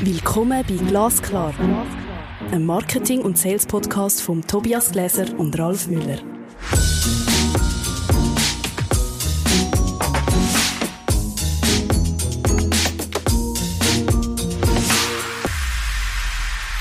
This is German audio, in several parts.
Willkommen bei Glasklar, einem Marketing- und Sales-Podcast von Tobias Gläser und Ralf Müller.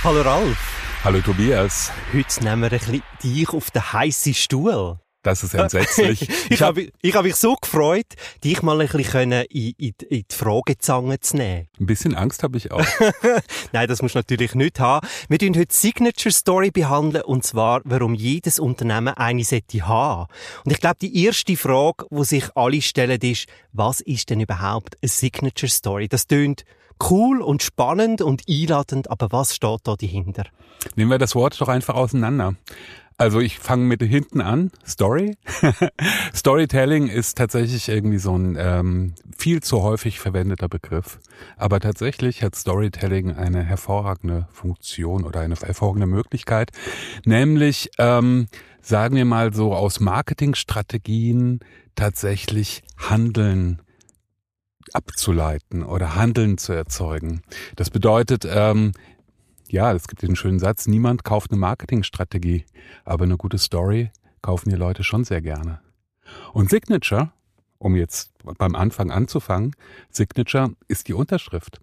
Hallo Ralf. Hallo Tobias. Heute nehmen wir ein bisschen dich auf den heißen Stuhl. Das ist entsetzlich. ich habe ich hab mich so gefreut, dich mal ein bisschen in, in, in die Fragezange zu nehmen. Ein bisschen Angst habe ich auch. Nein, das musst du natürlich nicht haben. Wir behandeln heute Signature Story behandeln und zwar, warum jedes Unternehmen eine sollte haben. Und ich glaube, die erste Frage, die sich alle stellen, ist, was ist denn überhaupt eine Signature Story? Das tönt cool und spannend und einladend, aber was steht da dahinter? Nehmen wir das Wort doch einfach auseinander. Also ich fange mit hinten an. Story. Storytelling ist tatsächlich irgendwie so ein ähm, viel zu häufig verwendeter Begriff. Aber tatsächlich hat Storytelling eine hervorragende Funktion oder eine hervorragende Möglichkeit. Nämlich, ähm, sagen wir mal so, aus Marketingstrategien tatsächlich Handeln abzuleiten oder Handeln zu erzeugen. Das bedeutet, ähm, ja, es gibt den schönen Satz, niemand kauft eine Marketingstrategie, aber eine gute Story kaufen die Leute schon sehr gerne. Und Signature, um jetzt beim Anfang anzufangen, Signature ist die Unterschrift.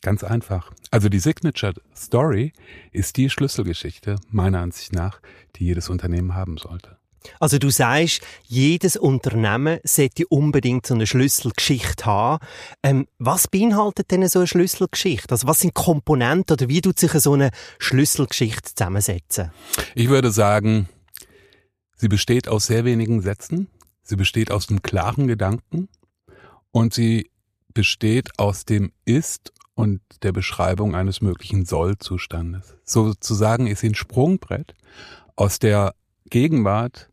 Ganz einfach. Also die Signature Story ist die Schlüsselgeschichte, meiner Ansicht nach, die jedes Unternehmen haben sollte. Also du sagst, jedes Unternehmen sollte unbedingt so eine Schlüsselgeschichte haben. Ähm, was beinhaltet denn so eine Schlüsselgeschichte? Also was sind Komponenten oder wie tut sich so eine Schlüsselgeschichte zusammensetzen? Ich würde sagen, sie besteht aus sehr wenigen Sätzen, sie besteht aus einem klaren Gedanken und sie besteht aus dem Ist und der Beschreibung eines möglichen Soll-Zustandes. Sozusagen ist sie ein Sprungbrett aus der Gegenwart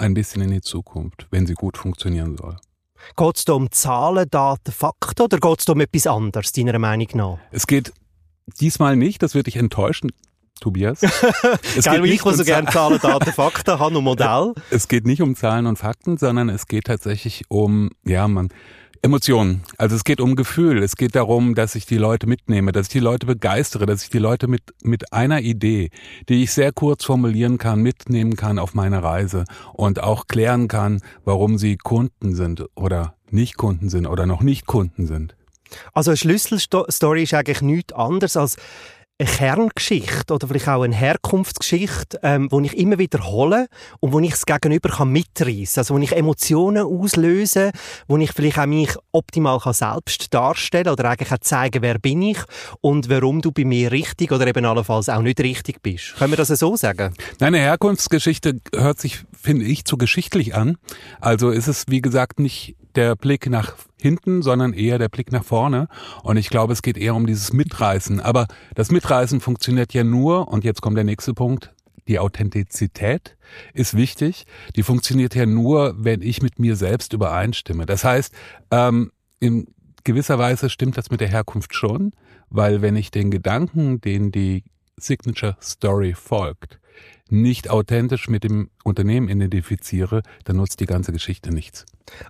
ein bisschen in die Zukunft, wenn sie gut funktionieren soll. Geht es da um Zahlen, Daten, Fakten oder geht es da um etwas anderes, deiner Meinung nach? Es geht diesmal nicht, das wird dich enttäuschen, Tobias. Es Geil, geht ich, der so gerne Zahlen, Daten, Fakten habe und Modell. Es geht nicht um Zahlen und Fakten, sondern es geht tatsächlich um, ja, man, Emotionen. Also es geht um Gefühl. Es geht darum, dass ich die Leute mitnehme, dass ich die Leute begeistere, dass ich die Leute mit, mit einer Idee, die ich sehr kurz formulieren kann, mitnehmen kann auf meine Reise und auch klären kann, warum sie Kunden sind oder nicht Kunden sind oder noch nicht Kunden sind. Also eine Schlüsselstory ist eigentlich nichts anderes als eine Kerngeschichte oder vielleicht auch eine Herkunftsgeschichte, ähm, wo ich immer wiederhole und wo ich das Gegenüber kann mitreißen, also wo ich Emotionen auslöse, wo ich vielleicht auch mich optimal kann selbst darstellen oder eigentlich auch zeigen, wer bin ich und warum du bei mir richtig oder eben allenfalls auch nicht richtig bist. Können wir das so sagen? Nein, eine Herkunftsgeschichte hört sich, finde ich, zu geschichtlich an. Also ist es, wie gesagt, nicht der Blick nach hinten, sondern eher der Blick nach vorne. Und ich glaube, es geht eher um dieses Mitreißen. Aber das Mitreißen funktioniert ja nur, und jetzt kommt der nächste Punkt, die Authentizität ist wichtig. Die funktioniert ja nur, wenn ich mit mir selbst übereinstimme. Das heißt, ähm, in gewisser Weise stimmt das mit der Herkunft schon, weil wenn ich den Gedanken, den die Signature Story folgt, nicht authentisch mit dem Unternehmen identifiziere, dann nutzt die ganze Geschichte nichts.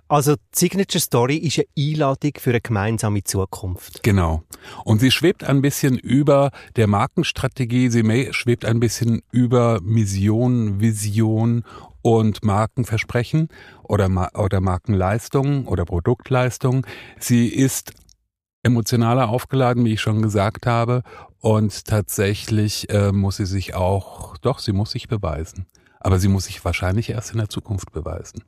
Also die Signature Story ist eine Einladung für eine gemeinsame Zukunft. Genau. Und sie schwebt ein bisschen über der Markenstrategie, sie schwebt ein bisschen über Mission, Vision und Markenversprechen oder, oder Markenleistungen oder Produktleistungen. Sie ist emotionaler aufgeladen, wie ich schon gesagt habe. Und tatsächlich äh, muss sie sich auch, doch, sie muss sich beweisen. Aber sie muss sich wahrscheinlich erst in der Zukunft beweisen.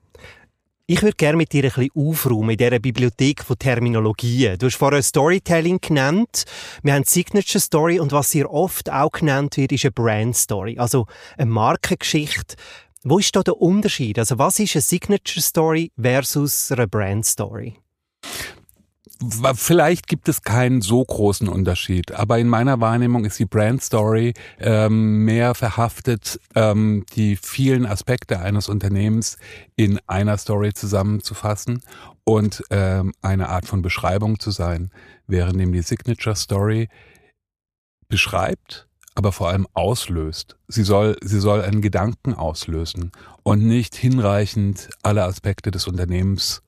Ich würde gerne mit dir ein bisschen aufräumen in dieser Bibliothek von Terminologien. Du hast vorher Storytelling genannt. Wir haben Signature Story und was hier oft auch genannt wird, ist eine Brand Story. Also eine Markengeschichte. Wo ist da der Unterschied? Also was ist eine Signature Story versus eine Brand Story? Vielleicht gibt es keinen so großen Unterschied, aber in meiner Wahrnehmung ist die Brand Story ähm, mehr verhaftet, ähm, die vielen Aspekte eines Unternehmens in einer Story zusammenzufassen und ähm, eine Art von Beschreibung zu sein, während dem die Signature Story beschreibt, aber vor allem auslöst. Sie soll, sie soll einen Gedanken auslösen und nicht hinreichend alle Aspekte des Unternehmens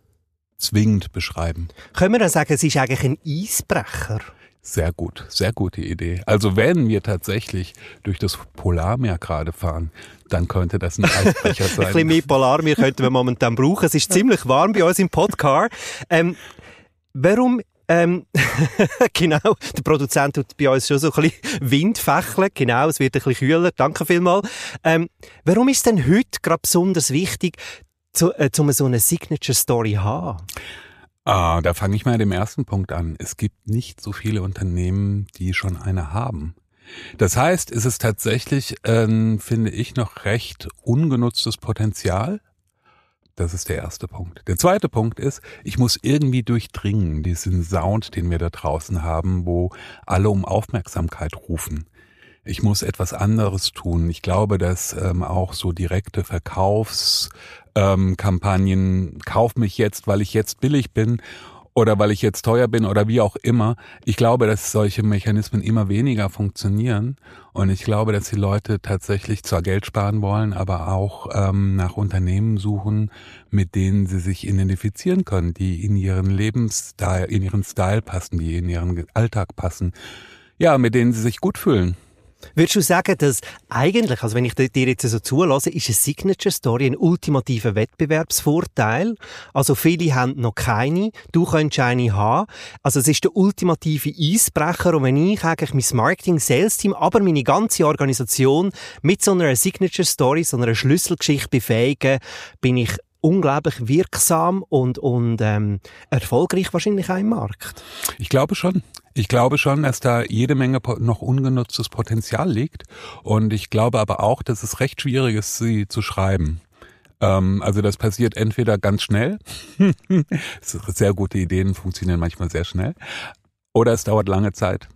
zwingend beschreiben. Können wir dann sagen, es ist eigentlich ein Eisbrecher? Sehr gut, sehr gute Idee. Also wenn wir tatsächlich durch das Polarmeer gerade fahren, dann könnte das ein Eisbrecher sein. ein bisschen mehr Polarmeer könnten wir momentan brauchen. Es ist ziemlich warm bei uns im Podcar. Ähm, warum ähm, genau, der Produzent tut bei uns schon so ein bisschen Wind fächeln. Genau, es wird ein bisschen kühler. Danke vielmals. Ähm, warum ist denn heute gerade besonders wichtig, zu, äh, um so eine Signature Story haben? Ah, da fange ich mal dem ersten Punkt an. Es gibt nicht so viele Unternehmen, die schon eine haben. Das heißt, es ist tatsächlich, ähm, finde ich, noch recht ungenutztes Potenzial. Das ist der erste Punkt. Der zweite Punkt ist, ich muss irgendwie durchdringen, diesen Sound, den wir da draußen haben, wo alle um Aufmerksamkeit rufen. Ich muss etwas anderes tun. Ich glaube, dass ähm, auch so direkte Verkaufs ähm, kauf mich jetzt, weil ich jetzt billig bin oder weil ich jetzt teuer bin oder wie auch immer. Ich glaube, dass solche Mechanismen immer weniger funktionieren und ich glaube, dass die Leute tatsächlich zwar Geld sparen wollen, aber auch ähm, nach Unternehmen suchen, mit denen sie sich identifizieren können, die in ihren Lebensstil, in ihren Style passen, die in ihren Alltag passen. Ja, mit denen sie sich gut fühlen. Würdest du sagen, dass eigentlich, also wenn ich dir jetzt so zulasse, ist eine Signature Story ein ultimativer Wettbewerbsvorteil? Also viele haben noch keine, du könntest eine haben. Also es ist der ultimative Eisbrecher und wenn ich eigentlich mein Marketing, Sales Team, aber meine ganze Organisation mit so einer Signature Story, so einer Schlüsselgeschichte befähigen, bin ich unglaublich wirksam und, und ähm, erfolgreich wahrscheinlich auch im Markt. Ich glaube schon. Ich glaube schon, dass da jede Menge noch ungenutztes Potenzial liegt. Und ich glaube aber auch, dass es recht schwierig ist, sie zu schreiben. Ähm, also das passiert entweder ganz schnell, sehr gute Ideen funktionieren manchmal sehr schnell, oder es dauert lange Zeit.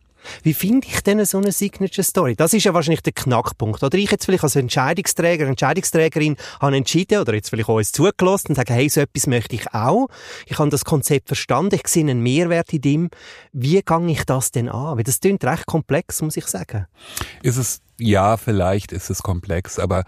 Wie finde ich denn so eine Signature Story? Das ist ja wahrscheinlich der Knackpunkt. Oder ich jetzt vielleicht als Entscheidungsträger, Entscheidungsträgerin habe entschieden oder jetzt vielleicht uns zugelassen und sage, hey, so etwas möchte ich auch. Ich habe das Konzept verstanden, ich sehe einen Mehrwert in dem. Wie gehe ich das denn an? Weil das klingt recht komplex, muss ich sagen. Ist es, ja, vielleicht ist es komplex, aber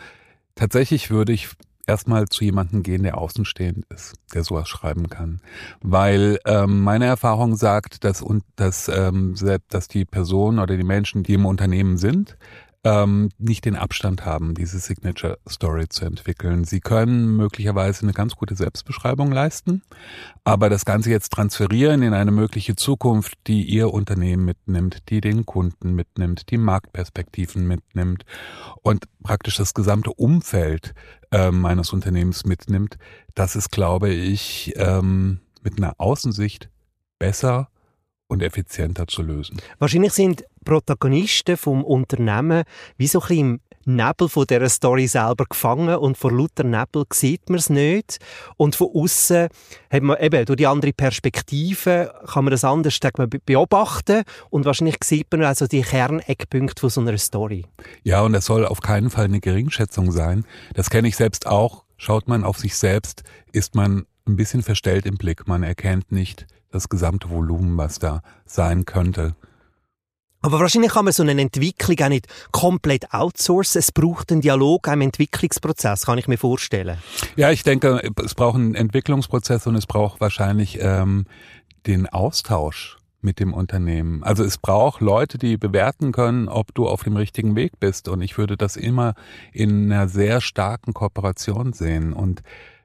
tatsächlich würde ich erstmal zu jemandem gehen, der außenstehend ist, der sowas schreiben kann. Weil ähm, meine Erfahrung sagt, dass, und, dass, ähm, dass die Personen oder die Menschen, die im Unternehmen sind, ähm, nicht den Abstand haben, diese Signature Story zu entwickeln. Sie können möglicherweise eine ganz gute Selbstbeschreibung leisten, aber das Ganze jetzt transferieren in eine mögliche Zukunft, die Ihr Unternehmen mitnimmt, die den Kunden mitnimmt, die Marktperspektiven mitnimmt und praktisch das gesamte Umfeld äh, meines Unternehmens mitnimmt, das ist, glaube ich, ähm, mit einer Außensicht besser und effizienter zu lösen. Wahrscheinlich sind Protagonisten vom Unternehmen wie so ein bisschen im Nebel von dieser Story selber gefangen und vor lauter Nebel sieht man es nicht. Und von außen hat man eben durch die andere Perspektive kann man das anders beobachten und wahrscheinlich sieht man also die Kerneckpunkte von so einer Story. Ja, und das soll auf keinen Fall eine Geringschätzung sein. Das kenne ich selbst auch. Schaut man auf sich selbst, ist man ein bisschen verstellt im Blick. Man erkennt nicht das gesamte Volumen, was da sein könnte. Aber wahrscheinlich kann man so eine Entwicklung auch nicht komplett outsourcen. Es braucht einen Dialog im Entwicklungsprozess, kann ich mir vorstellen. Ja, ich denke, es braucht einen Entwicklungsprozess und es braucht wahrscheinlich ähm, den Austausch mit dem Unternehmen. Also es braucht Leute, die bewerten können, ob du auf dem richtigen Weg bist. Und ich würde das immer in einer sehr starken Kooperation sehen. Und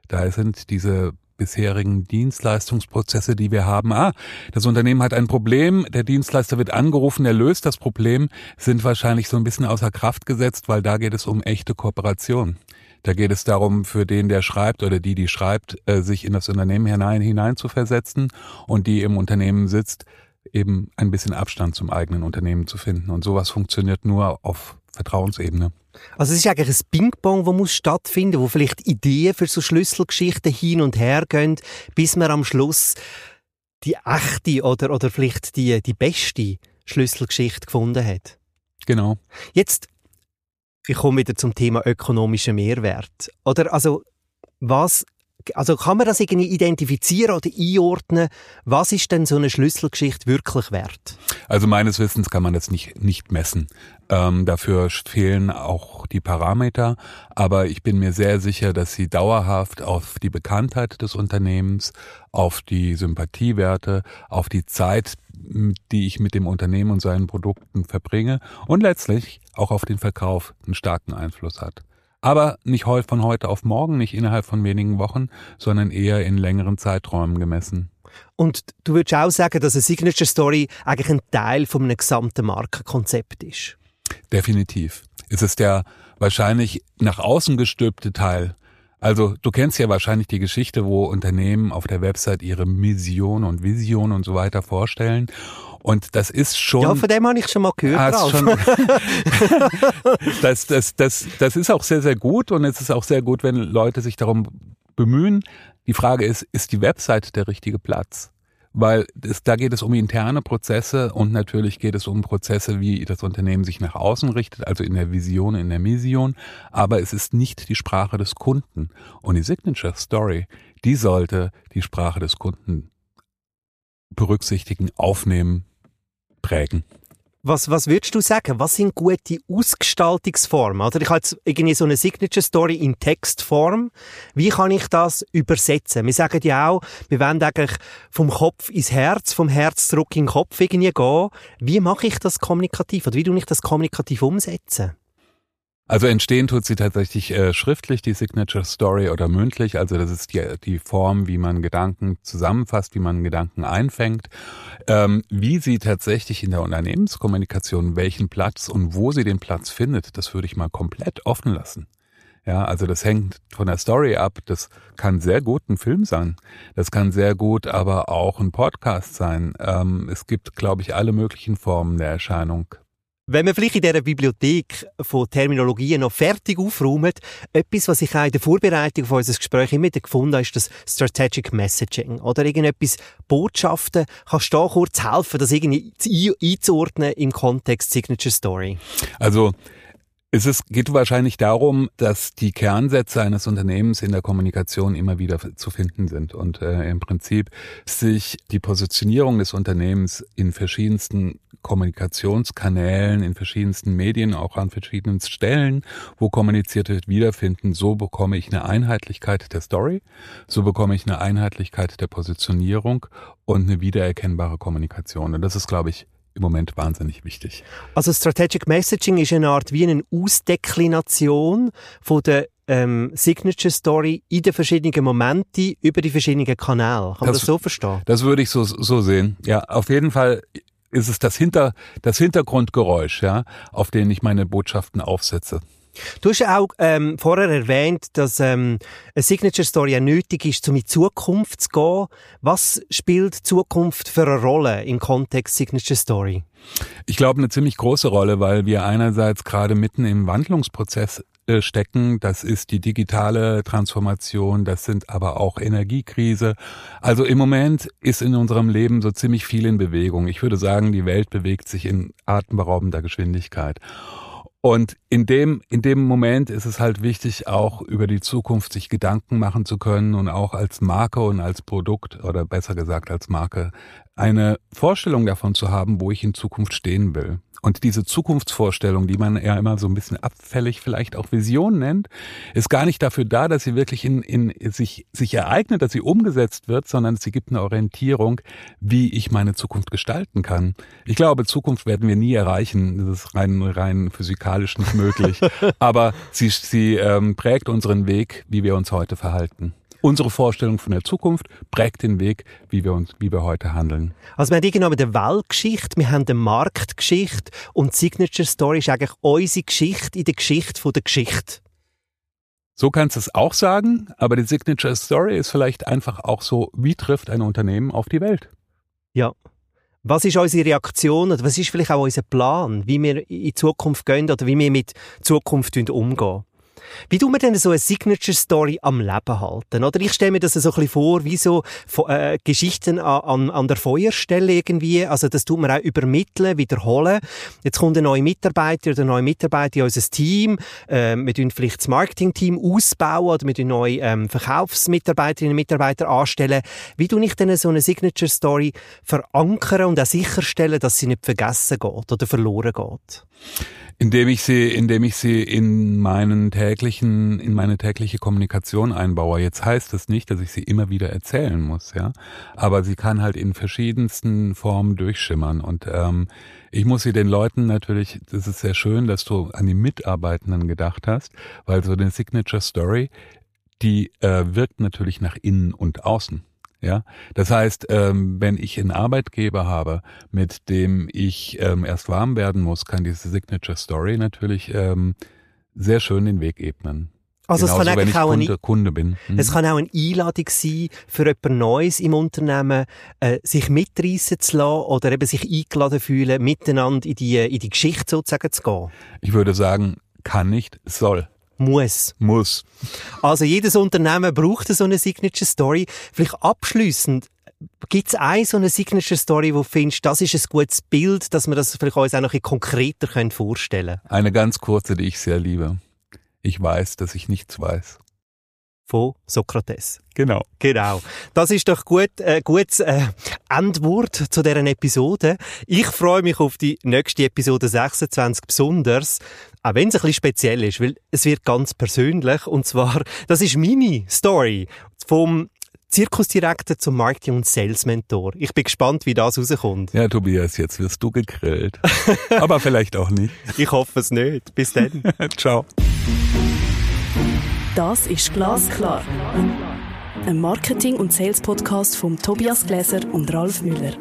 da sind diese bisherigen Dienstleistungsprozesse, die wir haben. Ah, das Unternehmen hat ein Problem, der Dienstleister wird angerufen, er löst das Problem, sind wahrscheinlich so ein bisschen außer Kraft gesetzt, weil da geht es um echte Kooperation. Da geht es darum, für den, der schreibt oder die, die schreibt, äh, sich in das Unternehmen hinein, hinein zu versetzen und die im Unternehmen sitzt, eben ein bisschen Abstand zum eigenen Unternehmen zu finden. Und sowas funktioniert nur auf Vertrauensebene. Also es ist eigentlich ein Ping-Pong, das muss stattfinden, wo vielleicht Ideen für so Schlüsselgeschichten hin und her gehen, bis man am Schluss die echte oder, oder vielleicht die, die beste Schlüsselgeschichte gefunden hat. Genau. Jetzt, ich komme wieder zum Thema ökonomischer Mehrwert. Oder, also, was also kann man das irgendwie identifizieren oder einordnen? Was ist denn so eine Schlüsselgeschichte wirklich wert? Also meines Wissens kann man das nicht, nicht messen. Ähm, dafür fehlen auch die Parameter, aber ich bin mir sehr sicher, dass sie dauerhaft auf die Bekanntheit des Unternehmens, auf die Sympathiewerte, auf die Zeit, die ich mit dem Unternehmen und seinen Produkten verbringe und letztlich auch auf den Verkauf einen starken Einfluss hat. Aber nicht von heute auf morgen, nicht innerhalb von wenigen Wochen, sondern eher in längeren Zeiträumen gemessen. Und du würdest auch sagen, dass eine Signature Story eigentlich ein Teil von einem gesamten Markenkonzept ist? Definitiv. Es ist der wahrscheinlich nach außen gestülpte Teil. Also du kennst ja wahrscheinlich die Geschichte, wo Unternehmen auf der Website ihre Mission und Vision und so weiter vorstellen. Und das ist schon. Ja, von dem habe ich schon mal gehört. Ah, schon, das, das, das, das ist auch sehr, sehr gut und es ist auch sehr gut, wenn Leute sich darum bemühen. Die Frage ist, ist die Website der richtige Platz? weil es, da geht es um interne Prozesse und natürlich geht es um Prozesse, wie das Unternehmen sich nach außen richtet, also in der Vision, in der Mission, aber es ist nicht die Sprache des Kunden. Und die Signature Story, die sollte die Sprache des Kunden berücksichtigen, aufnehmen, prägen. Was, was würdest du sagen? Was sind gute Ausgestaltungsformen? Oder ich habe jetzt irgendwie so eine Signature Story in Textform. Wie kann ich das übersetzen? Wir sagen ja auch, wir wollen eigentlich vom Kopf ins Herz, vom Herz zurück in den Kopf irgendwie gehen. Wie mache ich das kommunikativ? Oder wie tue ich das kommunikativ umsetzen? Also entstehen tut sie tatsächlich äh, schriftlich, die Signature Story oder mündlich. Also das ist die, die Form, wie man Gedanken zusammenfasst, wie man Gedanken einfängt. Ähm, wie sie tatsächlich in der Unternehmenskommunikation welchen Platz und wo sie den Platz findet, das würde ich mal komplett offen lassen. Ja, also das hängt von der Story ab. Das kann sehr gut ein Film sein. Das kann sehr gut aber auch ein Podcast sein. Ähm, es gibt, glaube ich, alle möglichen Formen der Erscheinung wenn wir vielleicht in dieser Bibliothek von Terminologien noch fertig aufräumen, etwas, was ich auch in der Vorbereitung von unserem Gespräch immer wieder gefunden habe, ist das Strategic Messaging. Oder irgendetwas Botschaften. Kannst du da kurz helfen, das irgendwie einzuordnen im Kontext Signature Story? Also, es ist, geht wahrscheinlich darum, dass die Kernsätze eines Unternehmens in der Kommunikation immer wieder zu finden sind und äh, im Prinzip sich die Positionierung des Unternehmens in verschiedensten Kommunikationskanälen, in verschiedensten Medien, auch an verschiedenen Stellen, wo kommuniziert wird, wiederfinden. So bekomme ich eine Einheitlichkeit der Story, so bekomme ich eine Einheitlichkeit der Positionierung und eine wiedererkennbare Kommunikation. Und das ist, glaube ich, im Moment wahnsinnig wichtig. Also Strategic Messaging ist eine Art wie eine Ausdeklination von der ähm, Signature Story in den verschiedenen Momenten über die verschiedenen Kanäle. Kann das, man das so verstehen? Das würde ich so, so sehen. Ja, auf jeden Fall ist es das, Hinter, das Hintergrundgeräusch, ja, auf den ich meine Botschaften aufsetze. Du hast ja auch ähm, vorher erwähnt, dass ähm, eine Signature Story ja nötig ist, um in die Zukunft zu gehen. Was spielt Zukunft für eine Rolle im Kontext Signature Story? Ich glaube, eine ziemlich große Rolle, weil wir einerseits gerade mitten im Wandlungsprozess äh, stecken. Das ist die digitale Transformation, das sind aber auch Energiekrise. Also im Moment ist in unserem Leben so ziemlich viel in Bewegung. Ich würde sagen, die Welt bewegt sich in atemberaubender Geschwindigkeit. Und in dem, in dem Moment ist es halt wichtig, auch über die Zukunft sich Gedanken machen zu können und auch als Marke und als Produkt oder besser gesagt als Marke eine Vorstellung davon zu haben, wo ich in Zukunft stehen will. Und diese Zukunftsvorstellung, die man ja immer so ein bisschen abfällig vielleicht auch Vision nennt, ist gar nicht dafür da, dass sie wirklich in, in sich, sich ereignet, dass sie umgesetzt wird, sondern sie gibt eine Orientierung, wie ich meine Zukunft gestalten kann. Ich glaube, Zukunft werden wir nie erreichen. Das ist rein, rein physikalisch nicht möglich. Aber sie, sie ähm, prägt unseren Weg, wie wir uns heute verhalten. Unsere Vorstellung von der Zukunft prägt den Weg, wie wir uns, wie wir heute handeln. Also wir haben genommen die Weltgeschichte, wir haben die Marktgeschichte und die Signature Story ist eigentlich unsere Geschichte in der Geschichte der Geschichte. So kannst du es auch sagen, aber die Signature Story ist vielleicht einfach auch so, wie trifft ein Unternehmen auf die Welt? Ja. Was ist unsere Reaktion oder was ist vielleicht auch unser Plan, wie wir in Zukunft gehen oder wie wir mit Zukunft umgehen? Wie tun wir denn so eine Signature Story am Leben halten? Oder ich stelle mir das so ein bisschen vor, wie so äh, Geschichten an, an der Feuerstelle irgendwie. Also das tut man auch übermitteln, wiederholen. Jetzt kommt ein neuer Mitarbeiter oder eine neue Mitarbeiter in unser Team. Äh, wir tun vielleicht das Marketing-Team ausbauen oder wir tun neue ähm, Verkaufsmitarbeiterinnen und Mitarbeiter anstellen. Wie tue ich denn so eine Signature Story verankern und auch sicherstellen, dass sie nicht vergessen geht oder verloren geht? Indem ich sie, indem ich sie in meinen täglichen, in meine tägliche Kommunikation einbaue. Jetzt heißt das nicht, dass ich sie immer wieder erzählen muss, ja. Aber sie kann halt in verschiedensten Formen durchschimmern. Und ähm, ich muss sie den Leuten natürlich, das ist sehr schön, dass du an die Mitarbeitenden gedacht hast, weil so eine Signature Story, die äh, wirkt natürlich nach innen und außen. Ja, das heißt, ähm, wenn ich einen Arbeitgeber habe, mit dem ich ähm, erst warm werden muss, kann diese Signature Story natürlich ähm, sehr schön den Weg ebnen. Also es kann eigentlich auch Kunde, ein, Kunde bin. Mhm. Es kann auch eine Einladung sein für jemand Neues im Unternehmen, äh, sich mitreißen zu lassen oder eben sich eingeladen fühlen, miteinander in die, in die Geschichte sozusagen zu gehen. Ich würde sagen, kann nicht, soll. Muss. Muss. Also jedes Unternehmen braucht so eine Signature Story. Vielleicht abschließend Gibt es eine so eine Signature Story, wo du findest, das ist ein gutes Bild, dass wir das vielleicht uns auch noch ein konkreter vorstellen können? Eine ganz kurze, die ich sehr liebe. Ich weiß, dass ich nichts weiß von Sokrates. Genau. Genau. Das ist doch gut, äh, gutes äh, Endwort zu deren Episode. Ich freue mich auf die nächste Episode 26 besonders, auch wenn es ein bisschen speziell ist, weil es wird ganz persönlich und zwar, das ist meine Story vom Zirkusdirektor zum Marketing- und Sales-Mentor. Ich bin gespannt, wie das rauskommt. Ja, Tobias, jetzt wirst du gegrillt. Aber vielleicht auch nicht. Ich hoffe es nicht. Bis dann. Ciao. Das ist Glasklar. Ein Marketing- und Sales-Podcast von Tobias Gläser und Ralf Müller.